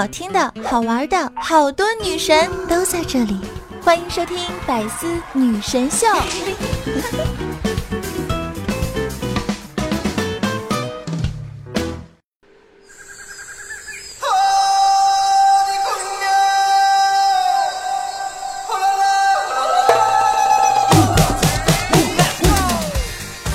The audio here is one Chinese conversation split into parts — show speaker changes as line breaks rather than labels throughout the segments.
好听的、好玩的，好多女神都在这里，欢迎收听《百思女神秀》。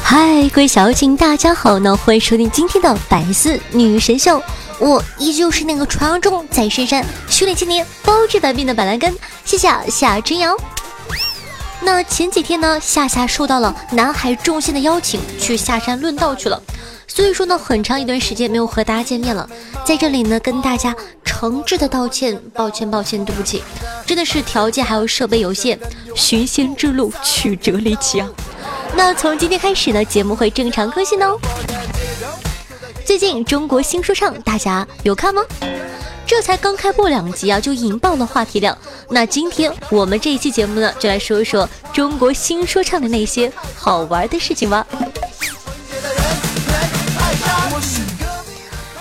嗨，各位小景，大家好呢，欢迎收听今天的《百思女神秀》。我依旧是那个传说中在深山修炼千年、包治百病的板蓝根，谢谢夏春瑶。那前几天呢，夏夏受到了南海众仙的邀请，去下山论道去了。所以说呢，很长一段时间没有和大家见面了，在这里呢，跟大家诚挚的道歉，抱歉，抱歉，对不起，真的是条件还有设备有限，寻仙之路曲折离奇啊。那从今天开始呢，节目会正常更新哦。最近中国新说唱，大家有看吗？这才刚开播两集啊，就引爆了话题量。那今天我们这一期节目呢，就来说说中国新说唱的那些好玩的事情吧。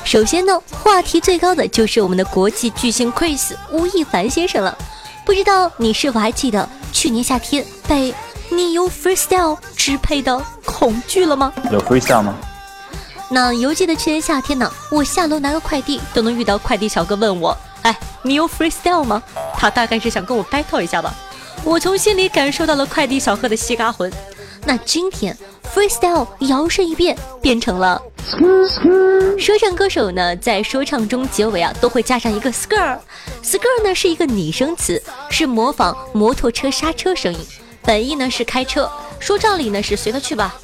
首先呢，话题最高的就是我们的国际巨星 Chris 吴亦凡先生了。不知道你是否还记得去年夏天被你由 freestyle 支配的恐惧了吗？
有 freestyle 吗？
那犹记得去年夏天呢，我下楼拿个快递都能遇到快递小哥问我：“哎，你有 freestyle 吗？”他大概是想跟我 battle 一下吧。我从心里感受到了快递小哥的西嘎魂。那今天 freestyle 摇身一变，变成了说唱歌手呢，在说唱中结尾啊都会加上一个 skr。skr 呢是一个拟声词，是模仿摩托车刹车声音，本意呢是开车，说唱里呢是随他去吧。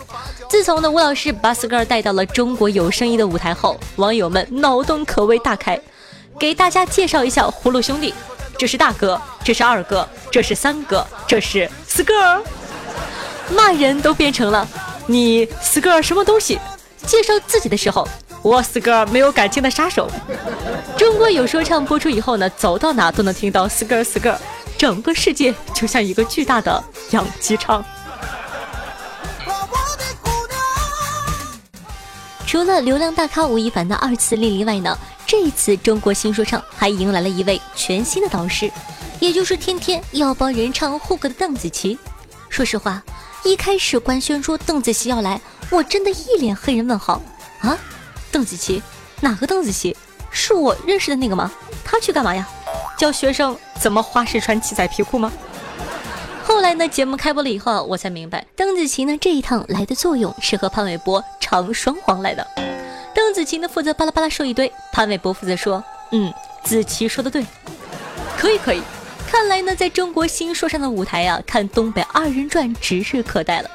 自从呢吴老师把 skr 带到了中国有声音的舞台后，网友们脑洞可谓大开。给大家介绍一下葫芦兄弟，这是大哥，这是二哥，这是三哥，这是 skr。骂人都变成了你 skr 什么东西？介绍自己的时候，我 skr 没有感情的杀手。中国有说唱播出以后呢，走到哪都能听到 skr skr，整个世界就像一个巨大的养鸡场。除了流量大咖吴亦凡的二次莅临外呢，这一次中国新说唱还迎来了一位全新的导师，也就是天天要帮人唱 hook 的邓紫棋。说实话，一开始官宣说邓紫棋要来，我真的一脸黑人问号啊！邓紫棋？哪个邓紫棋？是我认识的那个吗？她去干嘛呀？教学生怎么花式穿七彩皮裤吗？后来呢？节目开播了以后，我才明白，邓紫棋呢这一趟来的作用是和潘玮柏唱双簧来的。邓紫棋呢负责巴拉巴拉说一堆，潘玮柏负责说，嗯，紫棋说的对，可以可以。看来呢，在中国新说唱的舞台啊，看东北二人转指日可待了。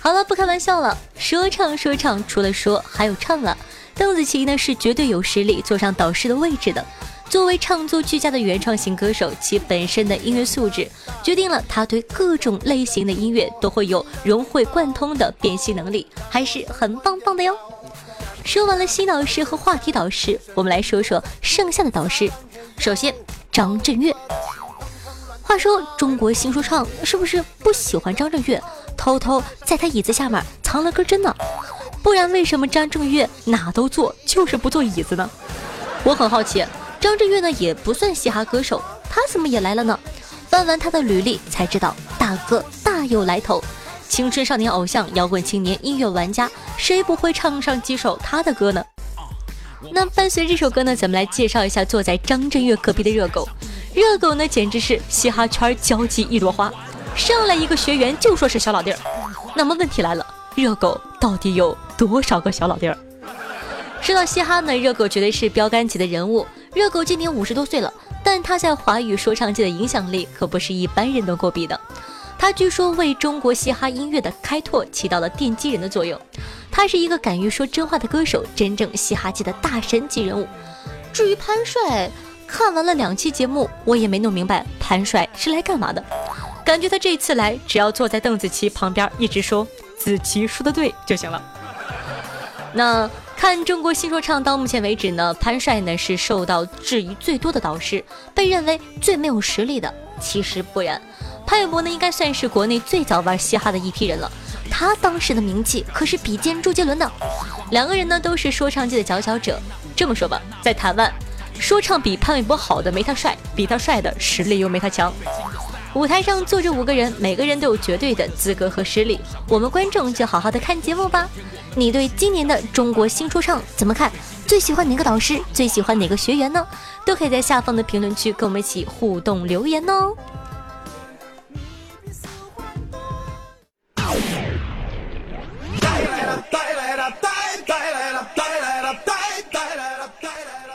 好了，不开玩笑了，说唱说唱，除了说还有唱啊。邓紫棋呢是绝对有实力坐上导师的位置的。作为唱作俱佳的原创型歌手，其本身的音乐素质决定了他对各种类型的音乐都会有融会贯通的辨析能力，还是很棒棒的哟。说完了新导师和话题导师，我们来说说剩下的导师。首先，张震岳。话说中国新说唱是不是不喜欢张震岳，偷偷在他椅子下面藏了根针呢？不然为什么张震岳哪都坐，就是不坐椅子呢？我很好奇。张震岳呢也不算嘻哈歌手，他怎么也来了呢？翻完他的履历才知道，大哥大有来头，青春少年偶像，摇滚青年，音乐玩家，谁不会唱上几首他的歌呢？那伴随这首歌呢，咱们来介绍一下坐在张震岳隔壁的热狗。热狗呢简直是嘻哈圈交际一朵花，上来一个学员就说是小老弟儿。那么问题来了，热狗到底有多少个小老弟儿？说到嘻哈呢，热狗绝对是标杆级的人物。热狗今年五十多岁了，但他在华语说唱界的影响力可不是一般人能够比的。他据说为中国嘻哈音乐的开拓起到了奠基人的作用。他是一个敢于说真话的歌手，真正嘻哈界的大神级人物。至于潘帅，看完了两期节目，我也没弄明白潘帅是来干嘛的。感觉他这次来，只要坐在邓紫棋旁边，一直说紫棋说的对就行了。那。看中国新说唱到目前为止呢，潘帅呢是受到质疑最多的导师，被认为最没有实力的。其实不然，潘玮柏呢应该算是国内最早玩嘻哈的一批人了。他当时的名气可是比肩周杰伦的。两个人呢都是说唱界的佼佼者。这么说吧，在台湾，说唱比潘玮柏好的没他帅，比他帅的实力又没他强。舞台上坐着五个人，每个人都有绝对的资格和实力，我们观众就好好的看节目吧。你对今年的中国新说唱怎么看？最喜欢哪个导师？最喜欢哪个学员呢？都可以在下方的评论区跟我们一起互动留言哦。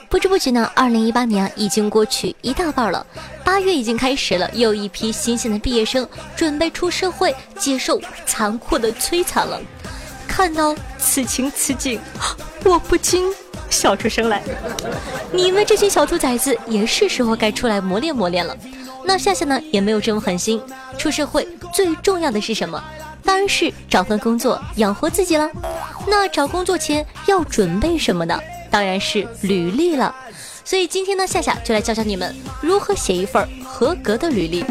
不知不觉呢，二零一八年已经过去一大半了，八月已经开始了，又一批新鲜的毕业生准备出社会，接受残酷的摧残了。看到此情此景，我不禁笑出声来。你们这群小兔崽子也是时候该出来磨练磨练了。那夏夏呢，也没有这么狠心。出社会最重要的是什么？当然是找份工作养活自己了。那找工作前要准备什么呢？当然是履历了，所以今天呢，夏夏就来教教你们如何写一份合格的履历。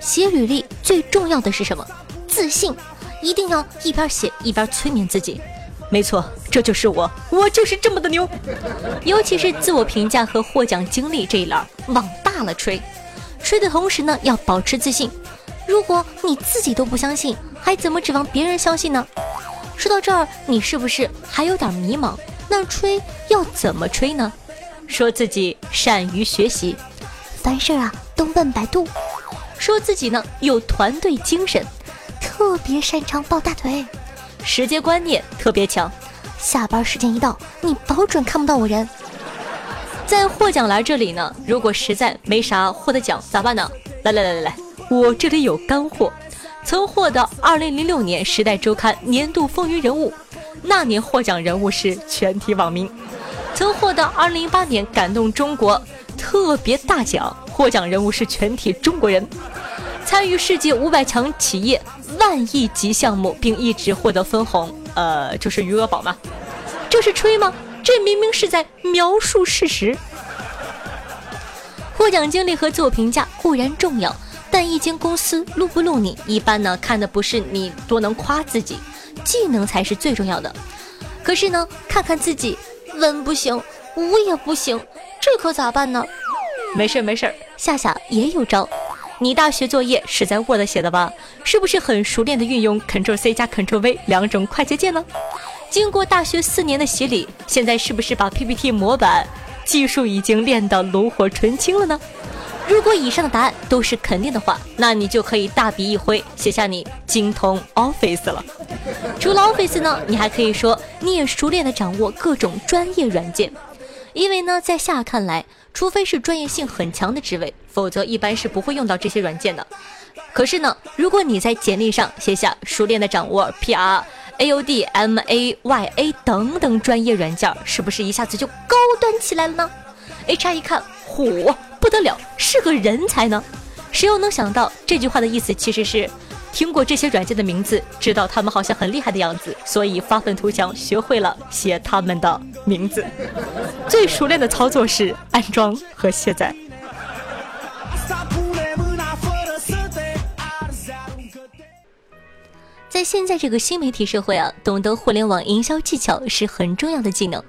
写履历最重要的是什么？自信，一定要一边写一边催眠自己。没错，这就是我，我就是这么的牛。尤其是自我评价和获奖经历这一栏，往大了吹。吹的同时呢，要保持自信。如果你自己都不相信，还怎么指望别人相信呢？说到这儿，你是不是还有点迷茫？那吹要怎么吹呢？说自己善于学习，
凡事啊都问百度；
说自己呢有团队精神，
特别擅长抱大腿；
时间观念特别强，
下班时间一到，你保准看不到我人。
在获奖栏这里呢，如果实在没啥获得奖咋办呢？来来来来来，我这里有干货。曾获得2006年《时代周刊》年度风云人物，那年获奖人物是全体网民；曾获得2018年感动中国特别大奖，获奖人物是全体中国人；参与世界五百强企业万亿级项目，并一直获得分红，呃，就是余额宝嘛。这是吹吗？这明明是在描述事实。获奖经历和自我评价固然重要。但一间公司录不录你，一般呢看的不是你多能夸自己，技能才是最重要的。可是呢，看看自己，文不行，武也不行，这可咋办呢？没事没事，夏夏也有招。你大学作业是在 Word 写的吧？是不是很熟练的运用 Ctrl C 加 Ctrl V 两种快捷键呢？经过大学四年的洗礼，现在是不是把 PPT 模板技术已经练到炉火纯青了呢？如果以上的答案都是肯定的话，那你就可以大笔一挥写下你精通 Office 了。除了 Office 呢，你还可以说你也熟练的掌握各种专业软件。因为呢，在下看来，除非是专业性很强的职位，否则一般是不会用到这些软件的。可是呢，如果你在简历上写下熟练的掌握 PR、AOD、MAYA 等等专业软件，是不是一下子就高端起来了呢？HR 一看，火！不得了，是个人才呢！谁又能想到这句话的意思其实是，听过这些软件的名字，知道他们好像很厉害的样子，所以发愤图强，学会了写他们的名字。最熟练的操作是安装和卸载。在现在这个新媒体社会啊，懂得互联网营销技巧是很重要的技能。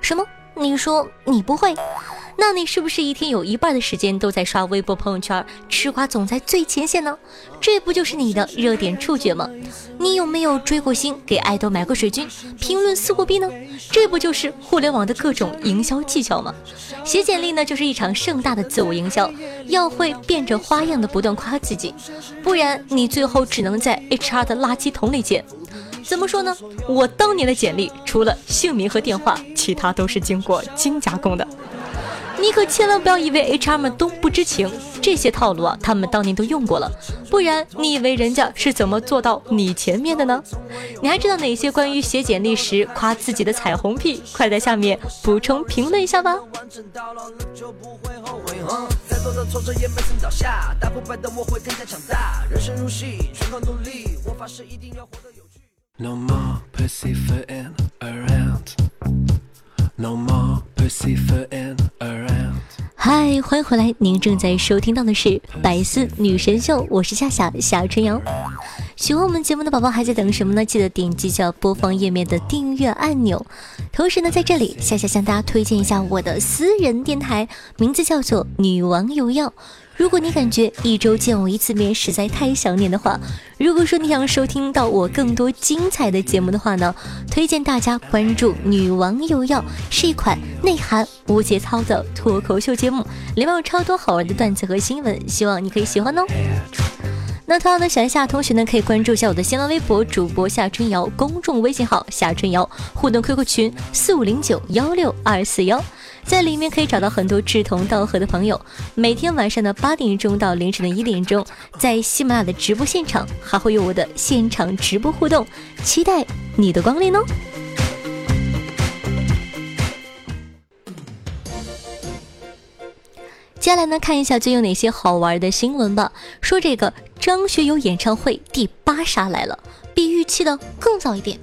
什么？你说你不会？那你是不是一天有一半的时间都在刷微博、朋友圈，吃瓜总在最前线呢？这不就是你的热点触觉吗？你有没有追过星，给爱豆买过水军，评论撕过逼呢？这不就是互联网的各种营销技巧吗？写简历呢，就是一场盛大的自我营销，要会变着花样的不断夸自己，不然你最后只能在 HR 的垃圾桶里捡。怎么说呢？我当年的简历除了姓名和电话，其他都是经过精加工的。你可千万不要以为 HR 们都不知情，这些套路啊，他们当年都用过了。不然，你以为人家是怎么做到你前面的呢？你还知道哪些关于写简历时夸自己的彩虹屁？快在下面补充评论一下吧。No more around. No more around. 嗨，欢迎回来！您正在收听到的是《百思女神秀》，我是夏夏夏春瑶。喜欢我们节目的宝宝还在等什么呢？记得点击下播放页面的订阅按钮。同时呢，在这里夏夏向大家推荐一下我的私人电台，名字叫做女王有药。如果你感觉一周见我一次面实在太想念的话，如果说你想收听到我更多精彩的节目的话呢，推荐大家关注女王有药，是一款内涵无节操的脱口秀节目，里面有超多好玩的段子和新闻，希望你可以喜欢哦。那同样的，喜欢夏同学呢，可以关注一下我的新浪微博主播夏春瑶，公众微信号夏春瑶，互动 QQ 群四五零九幺六二四幺，在里面可以找到很多志同道合的朋友。每天晚上的八点钟到凌晨的一点钟，在喜马拉雅的直播现场还会有我的现场直播互动，期待你的光临哦。接下来呢，看一下最近哪些好玩的新闻吧。说这个张学友演唱会第八杀来了，比预期的更早一点。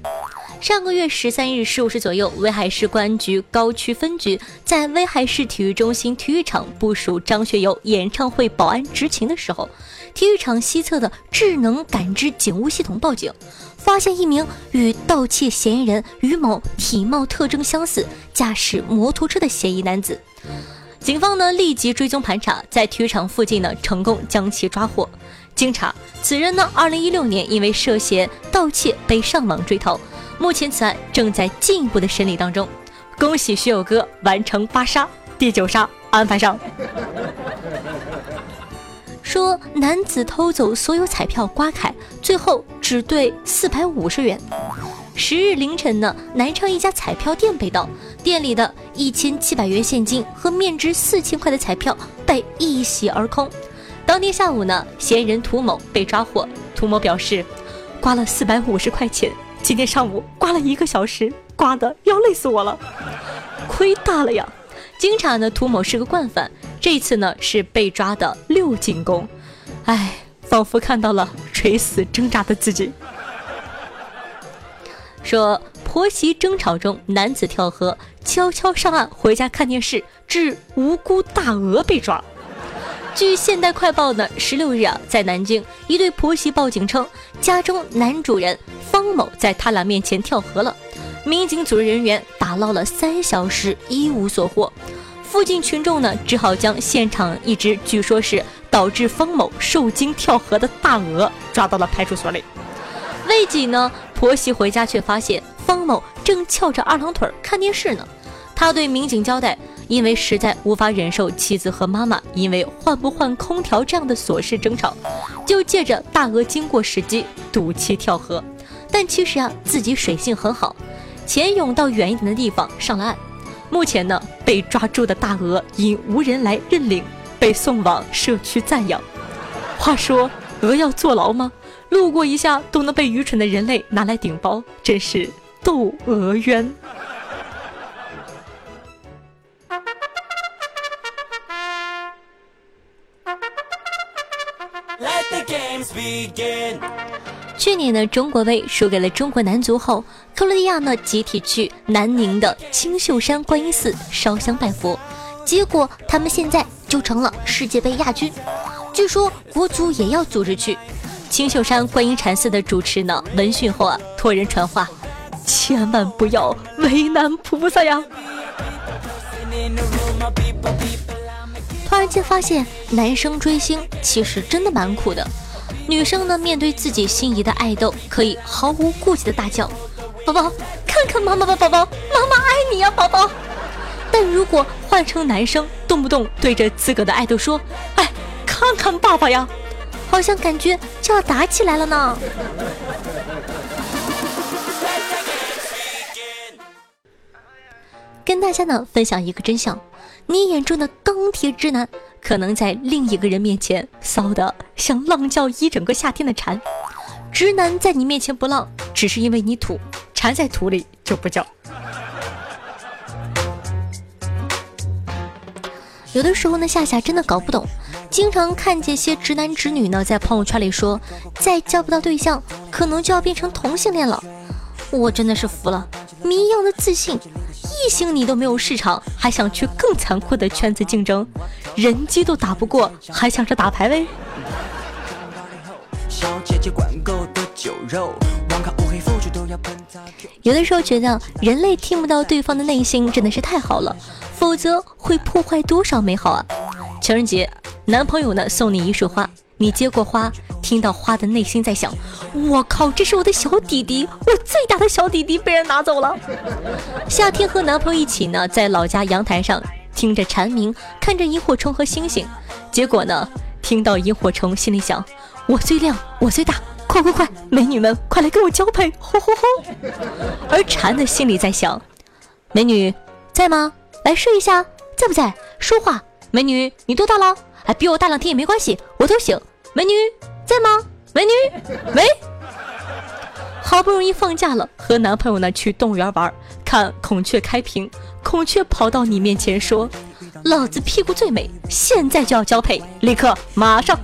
上个月十三日十五时左右，威海市公安局高区分局在威海市体育中心体育场部署张学友演唱会保安执勤的时候，体育场西侧的智能感知警务系统报警，发现一名与盗窃嫌疑人于某体貌特征相似、驾驶摩托车的嫌疑男子。警方呢立即追踪盘查，在体育场附近呢成功将其抓获。经查，此人呢二零一六年因为涉嫌盗窃被上网追逃，目前此案正在进一步的审理当中。恭喜学友哥完成八杀，第九杀安排上。说男子偷走所有彩票刮开，最后只兑四百五十元。十日凌晨呢，南昌一家彩票店被盗，店里的一千七百元现金和面值四千块的彩票被一洗而空。当天下午呢，嫌疑人涂某被抓获。涂某表示，刮了四百五十块钱，今天上午刮了一个小时，刮的要累死我了，亏大了呀！经查呢，涂某是个惯犯，这次呢是被抓的六进宫。唉，仿佛看到了垂死挣扎的自己。说婆媳争吵中，男子跳河，悄悄上岸回家看电视，致无辜大鹅被抓。据现代快报呢，十六日啊，在南京，一对婆媳报警称，家中男主人方某在他俩面前跳河了。民警组织人员打捞了三小时，一无所获。附近群众呢，只好将现场一只据说是导致方某受惊跳河的大鹅抓到了派出所里。未几呢。婆媳回家，却发现方某正翘着二郎腿看电视呢。他对民警交代，因为实在无法忍受妻子和妈妈因为换不换空调这样的琐事争吵，就借着大鹅经过时机赌气跳河。但其实啊，自己水性很好，潜泳到远一点的地方上了岸。目前呢，被抓住的大鹅因无人来认领，被送往社区暂养。话说，鹅要坐牢吗？路过一下都能被愚蠢的人类拿来顶包，真是窦娥冤。去年呢，中国杯输给了中国男足后，克罗地亚呢集体去南宁的青秀山观音寺烧香拜佛，结果他们现在就成了世界杯亚军。据说国足也要组织去。青秀山观音禅寺的主持呢，闻讯后啊，托人传话，千万不要为难菩萨呀。突然间发现，男生追星其实真的蛮苦的。女生呢，面对自己心仪的爱豆，可以毫无顾忌的大叫：“宝宝，看看妈妈吧，宝宝，妈妈爱你呀，宝宝。”但如果换成男生，动不动对着自个的爱豆说：“哎，看看爸爸呀。”好像感觉就要打起来了呢。跟大家呢分享一个真相：你眼中的钢铁直男，可能在另一个人面前骚的像浪叫一整个夏天的蝉。直男在你面前不浪，只是因为你土；蝉在土里就不叫。有的时候呢，夏夏真的搞不懂。经常看见些直男直女呢，在朋友圈里说，再交不到对象，可能就要变成同性恋了。我真的是服了，谜一样的自信，异性你都没有市场，还想去更残酷的圈子竞争，人机都打不过，还想着打排位？有的时候觉得人类听不到对方的内心真的是太好了，否则会破坏多少美好啊！情人节，男朋友呢送你一束花，你接过花，听到花的内心在想：我靠，这是我的小弟弟，我最大的小弟弟被人拿走了。夏天和男朋友一起呢，在老家阳台上听着蝉鸣，看着萤火虫和星星，结果呢，听到萤火虫，心里想：我最亮，我最大。快快快，美女们，快来跟我交配！吼吼吼！而蝉的心里在想：美女在吗？来睡一下，在不在？说话，美女，你多大了？哎，比我大两天也没关系，我都行。美女在吗？美女，喂！好不容易放假了，和男朋友呢去动物园玩，看孔雀开屏，孔雀跑到你面前说：“老子屁股最美，现在就要交配，立刻，马上。”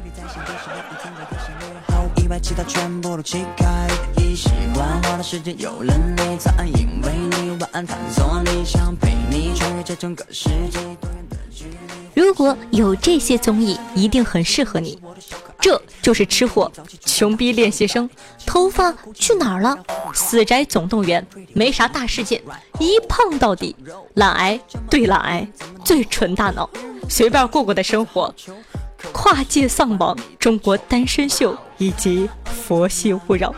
如果有这些综艺，一定很适合你。这就是吃货、穷逼练习生、头发去哪儿了、死宅总动员，没啥大事件，一胖到底，懒癌对懒癌，最纯大脑，随便过过的生活。跨界丧亡、中国单身秀以及佛系勿扰。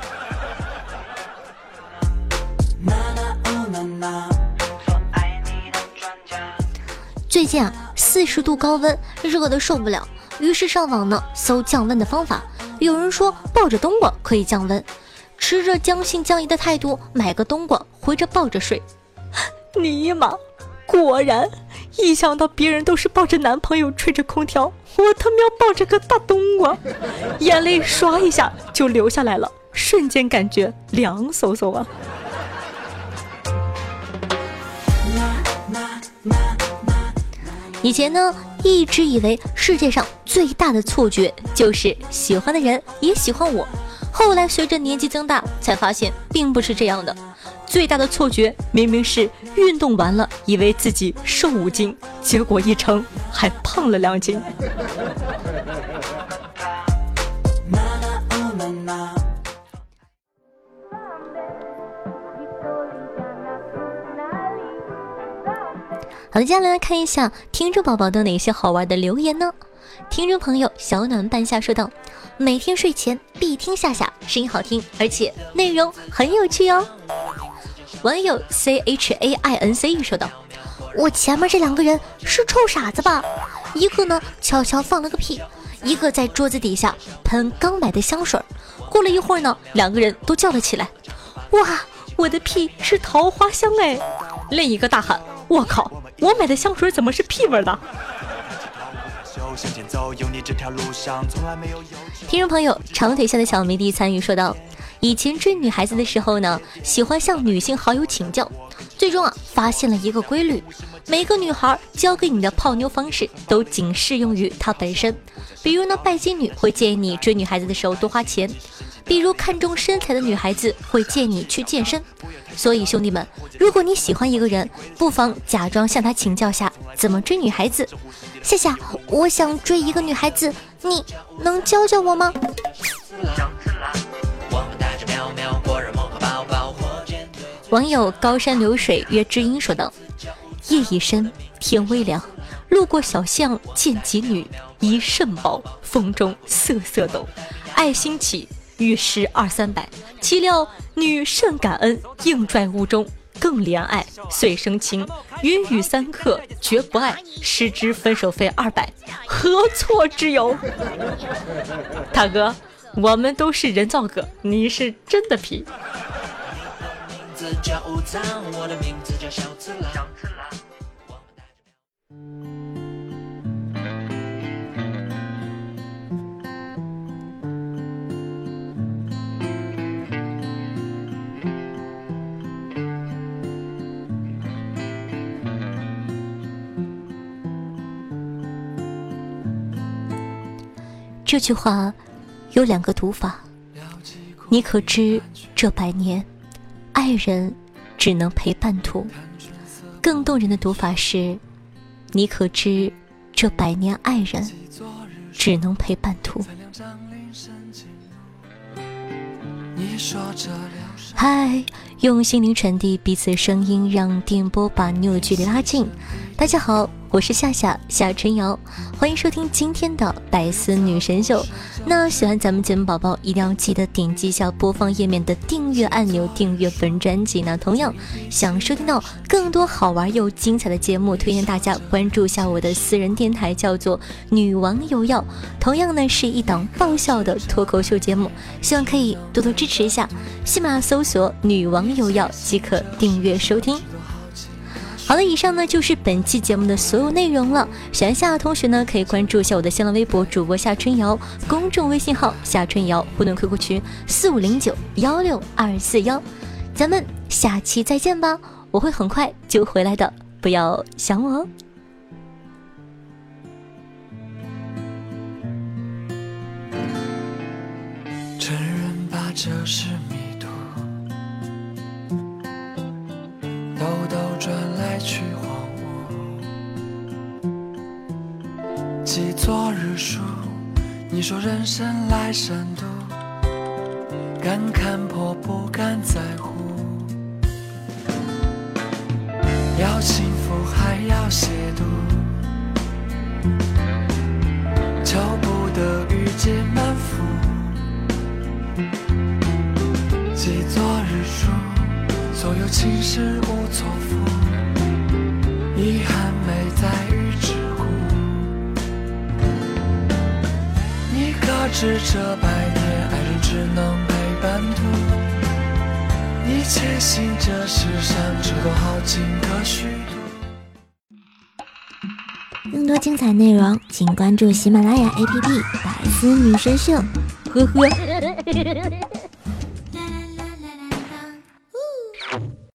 最近啊，四十度高温，热的受不了，于是上网呢搜降温的方法。有人说抱着冬瓜可以降温，持着将信将疑的态度买个冬瓜回着抱着睡。尼玛，果然。一想到别人都是抱着男朋友吹着空调，我他喵抱着个大冬瓜，眼泪刷一下就流下来了，瞬间感觉凉飕飕啊！以前呢，一直以为世界上最大的错觉就是喜欢的人也喜欢我，后来随着年纪增大，才发现并不是这样的。最大的错觉明明是运动完了，以为自己瘦五斤，结果一称还胖了两斤。好的，接下来来看一下听众宝宝的哪些好玩的留言呢？听众朋友小暖半夏说道：“每天睡前必听夏夏，声音好听，而且内容很有趣哦。”网友 c h a i n c 说道：“我前面这两个人是臭傻子吧？一个呢悄悄放了个屁，一个在桌子底下喷刚买的香水。过了一会儿呢，两个人都叫了起来：‘哇，我的屁是桃花香哎！’另一个大喊：‘我靠，我买的香水怎么是屁味的？’”听众朋友长腿下的小迷弟参与说道。以前追女孩子的时候呢，喜欢向女性好友请教，最终啊发现了一个规律：每个女孩教给你的泡妞方式都仅适用于她本身。比如呢，拜金女会建议你追女孩子的时候多花钱；比如看重身材的女孩子会建议你去健身。所以兄弟们，如果你喜欢一个人，不妨假装向他请教下怎么追女孩子。夏夏，我想追一个女孩子，你能教教我吗？网友高山流水约知音说道：“夜已深，天微凉，路过小巷见几女，一肾宝，风中瑟瑟抖。爱心起，欲施二三百，岂料女甚感恩，硬拽屋中更怜爱，遂生情，云雨三刻绝不爱，失之分手费二百，何错之有？大哥，我们都是人造革，你是真的皮。”叫午餐，我的名字叫小次郎。这句话有两个读法，你可知这百年？爱人只能陪伴途，更动人的读法是：你可知这百年爱人只能陪伴途。嗨，用心灵传递彼此声音，让电波把你我的距离拉近。大家好。我是夏夏夏春瑶，欢迎收听今天的百思女神秀。那喜欢咱们节目宝宝，一定要记得点击一下播放页面的订阅按钮，订阅本专辑。那同样想收听到更多好玩又精彩的节目，推荐大家关注一下我的私人电台，叫做《女王有药》，同样呢是一档爆笑的脱口秀节目，希望可以多多支持一下。喜马搜索“女王有药”即可订阅收听。好了，以上呢就是本期节目的所有内容了。喜欢夏的同学呢，可以关注一下我的新浪微博主播夏春瑶，公众微信号夏春瑶，互动 QQ 群四五零九幺六二四幺。咱们下期再见吧，我会很快就回来的，不要想我哦。承认吧，这是书。你说人生来善妒，敢看破不敢在乎。要幸福还要亵渎，求不得欲结满腹。记昨日书，所有情事是这百年爱人只能陪伴途？你且信这世上只有好情可虚度。更多精彩内容，请关注喜马拉雅 APP《百思女神秀》。呵呵。